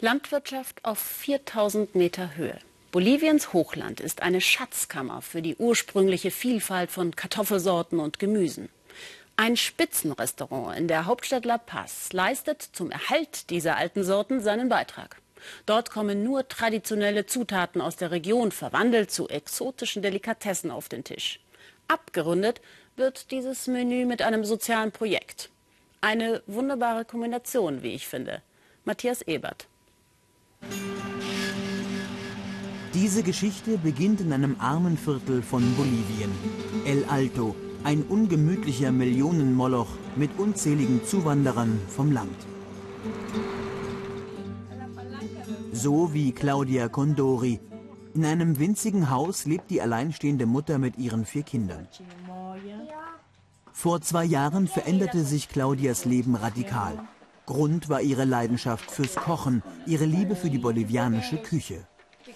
Landwirtschaft auf 4000 Meter Höhe. Boliviens Hochland ist eine Schatzkammer für die ursprüngliche Vielfalt von Kartoffelsorten und Gemüsen. Ein Spitzenrestaurant in der Hauptstadt La Paz leistet zum Erhalt dieser alten Sorten seinen Beitrag. Dort kommen nur traditionelle Zutaten aus der Region verwandelt zu exotischen Delikatessen auf den Tisch. Abgerundet wird dieses Menü mit einem sozialen Projekt. Eine wunderbare Kombination, wie ich finde. Matthias Ebert. Diese Geschichte beginnt in einem armen Viertel von Bolivien. El Alto, ein ungemütlicher Millionenmoloch mit unzähligen Zuwanderern vom Land. So wie Claudia Condori. In einem winzigen Haus lebt die alleinstehende Mutter mit ihren vier Kindern. Vor zwei Jahren veränderte sich Claudias Leben radikal. Grund war ihre Leidenschaft fürs Kochen, ihre Liebe für die bolivianische Küche.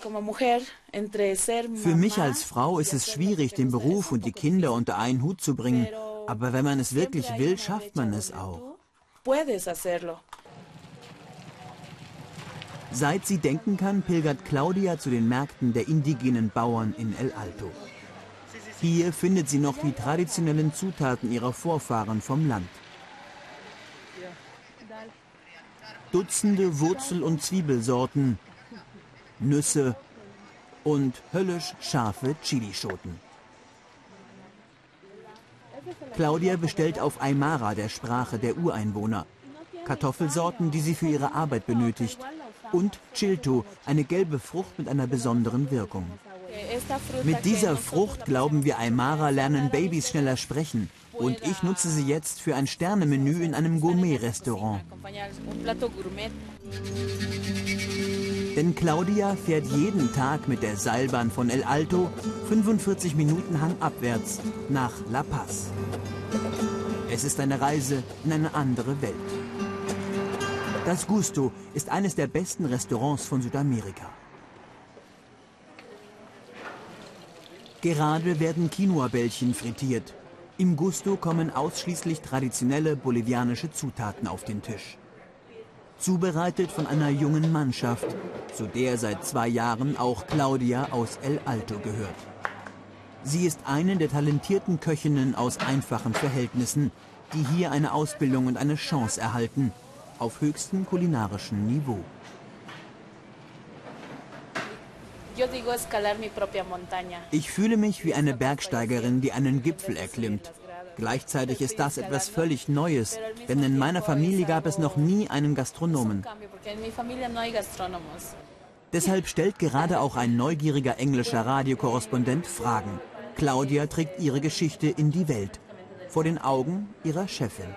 Für mich als Frau ist es schwierig, den Beruf und die Kinder unter einen Hut zu bringen. Aber wenn man es wirklich will, schafft man es auch. Seit sie denken kann, pilgert Claudia zu den Märkten der indigenen Bauern in El Alto. Hier findet sie noch die traditionellen Zutaten ihrer Vorfahren vom Land. Dutzende Wurzel- und Zwiebelsorten, Nüsse und höllisch scharfe Chilischoten. Claudia bestellt auf Aymara, der Sprache der Ureinwohner, Kartoffelsorten, die sie für ihre Arbeit benötigt, und Chilto, eine gelbe Frucht mit einer besonderen Wirkung. Mit dieser Frucht, glauben wir Aymara, lernen Babys schneller sprechen. Und ich nutze sie jetzt für ein Sternemenü in einem Gourmet-Restaurant. Denn Claudia fährt jeden Tag mit der Seilbahn von El Alto 45 Minuten hangabwärts nach La Paz. Es ist eine Reise in eine andere Welt. Das Gusto ist eines der besten Restaurants von Südamerika. Gerade werden Quinoa-Bällchen frittiert. Im Gusto kommen ausschließlich traditionelle bolivianische Zutaten auf den Tisch. Zubereitet von einer jungen Mannschaft, zu der seit zwei Jahren auch Claudia aus El Alto gehört. Sie ist eine der talentierten Köchinnen aus einfachen Verhältnissen, die hier eine Ausbildung und eine Chance erhalten, auf höchstem kulinarischen Niveau. Ich fühle mich wie eine Bergsteigerin, die einen Gipfel erklimmt. Gleichzeitig ist das etwas völlig Neues, denn in meiner Familie gab es noch nie einen Gastronomen. Deshalb stellt gerade auch ein neugieriger englischer Radiokorrespondent Fragen. Claudia trägt ihre Geschichte in die Welt, vor den Augen ihrer Chefin.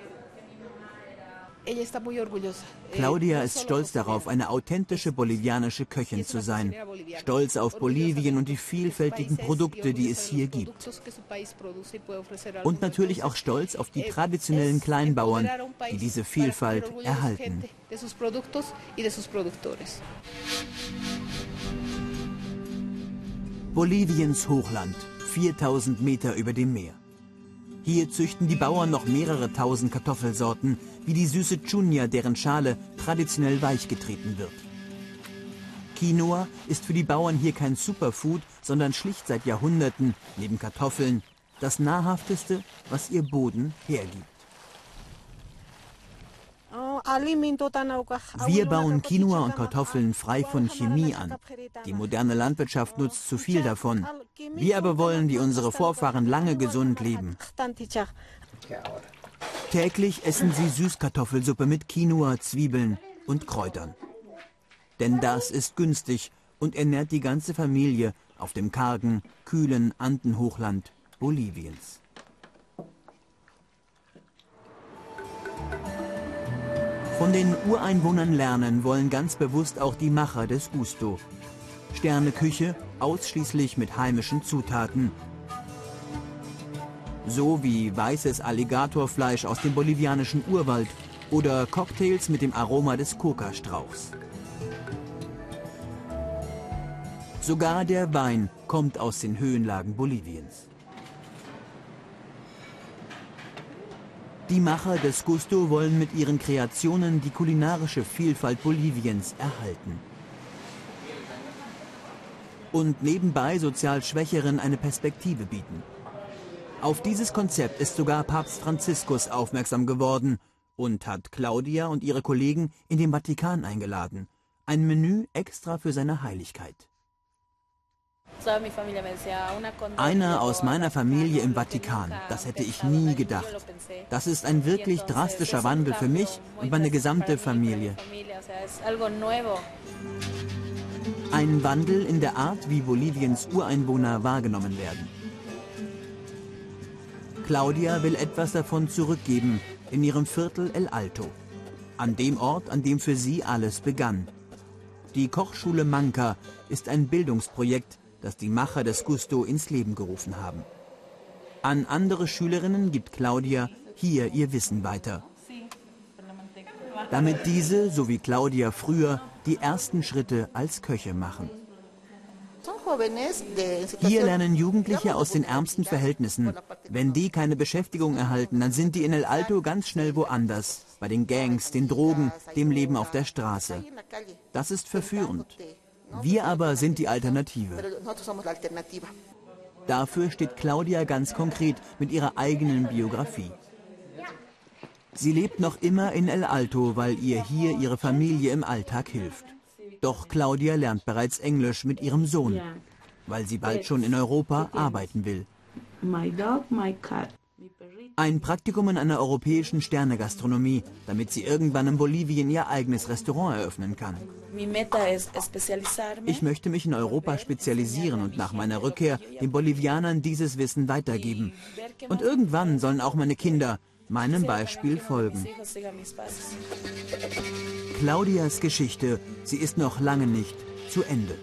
Claudia ist stolz darauf, eine authentische bolivianische Köchin zu sein. Stolz auf Bolivien und die vielfältigen Produkte, die es hier gibt. Und natürlich auch stolz auf die traditionellen Kleinbauern, die diese Vielfalt erhalten. Boliviens Hochland, 4000 Meter über dem Meer. Hier züchten die Bauern noch mehrere tausend Kartoffelsorten, wie die süße Chunya, deren Schale traditionell weich getreten wird. Quinoa ist für die Bauern hier kein Superfood, sondern schlicht seit Jahrhunderten, neben Kartoffeln, das nahrhafteste, was ihr Boden hergibt. Wir bauen Quinoa und Kartoffeln frei von Chemie an. Die moderne Landwirtschaft nutzt zu viel davon. Wir aber wollen, wie unsere Vorfahren, lange gesund leben. Täglich essen sie Süßkartoffelsuppe mit Quinoa, Zwiebeln und Kräutern. Denn das ist günstig und ernährt die ganze Familie auf dem kargen, kühlen Andenhochland Boliviens. Von den Ureinwohnern lernen wollen ganz bewusst auch die Macher des Gusto. Sterneküche ausschließlich mit heimischen Zutaten. So wie weißes Alligatorfleisch aus dem bolivianischen Urwald oder Cocktails mit dem Aroma des Kokastrauchs. Sogar der Wein kommt aus den Höhenlagen Boliviens. Die Macher des Gusto wollen mit ihren Kreationen die kulinarische Vielfalt Boliviens erhalten. Und nebenbei sozial Schwächeren eine Perspektive bieten. Auf dieses Konzept ist sogar Papst Franziskus aufmerksam geworden und hat Claudia und ihre Kollegen in den Vatikan eingeladen. Ein Menü extra für seine Heiligkeit. Einer aus meiner Familie im Vatikan, das hätte ich nie gedacht. Das ist ein wirklich drastischer Wandel für mich und meine gesamte Familie. Ein Wandel in der Art, wie Boliviens Ureinwohner wahrgenommen werden. Claudia will etwas davon zurückgeben in ihrem Viertel El Alto, an dem Ort, an dem für sie alles begann. Die Kochschule Manca ist ein Bildungsprojekt, das die Macher des Gusto ins Leben gerufen haben. An andere Schülerinnen gibt Claudia hier ihr Wissen weiter. Damit diese, so wie Claudia früher, die ersten Schritte als Köche machen. Hier lernen Jugendliche aus den ärmsten Verhältnissen. Wenn die keine Beschäftigung erhalten, dann sind die in El Alto ganz schnell woanders. Bei den Gangs, den Drogen, dem Leben auf der Straße. Das ist verführend. Wir aber sind die Alternative. Dafür steht Claudia ganz konkret mit ihrer eigenen Biografie. Sie lebt noch immer in El Alto, weil ihr hier ihre Familie im Alltag hilft. Doch Claudia lernt bereits Englisch mit ihrem Sohn, weil sie bald schon in Europa arbeiten will. Ein Praktikum in einer europäischen Sternegastronomie, damit sie irgendwann in Bolivien ihr eigenes Restaurant eröffnen kann. Ich möchte mich in Europa spezialisieren und nach meiner Rückkehr den Bolivianern dieses Wissen weitergeben. Und irgendwann sollen auch meine Kinder meinem Beispiel folgen. Claudias Geschichte, sie ist noch lange nicht zu Ende.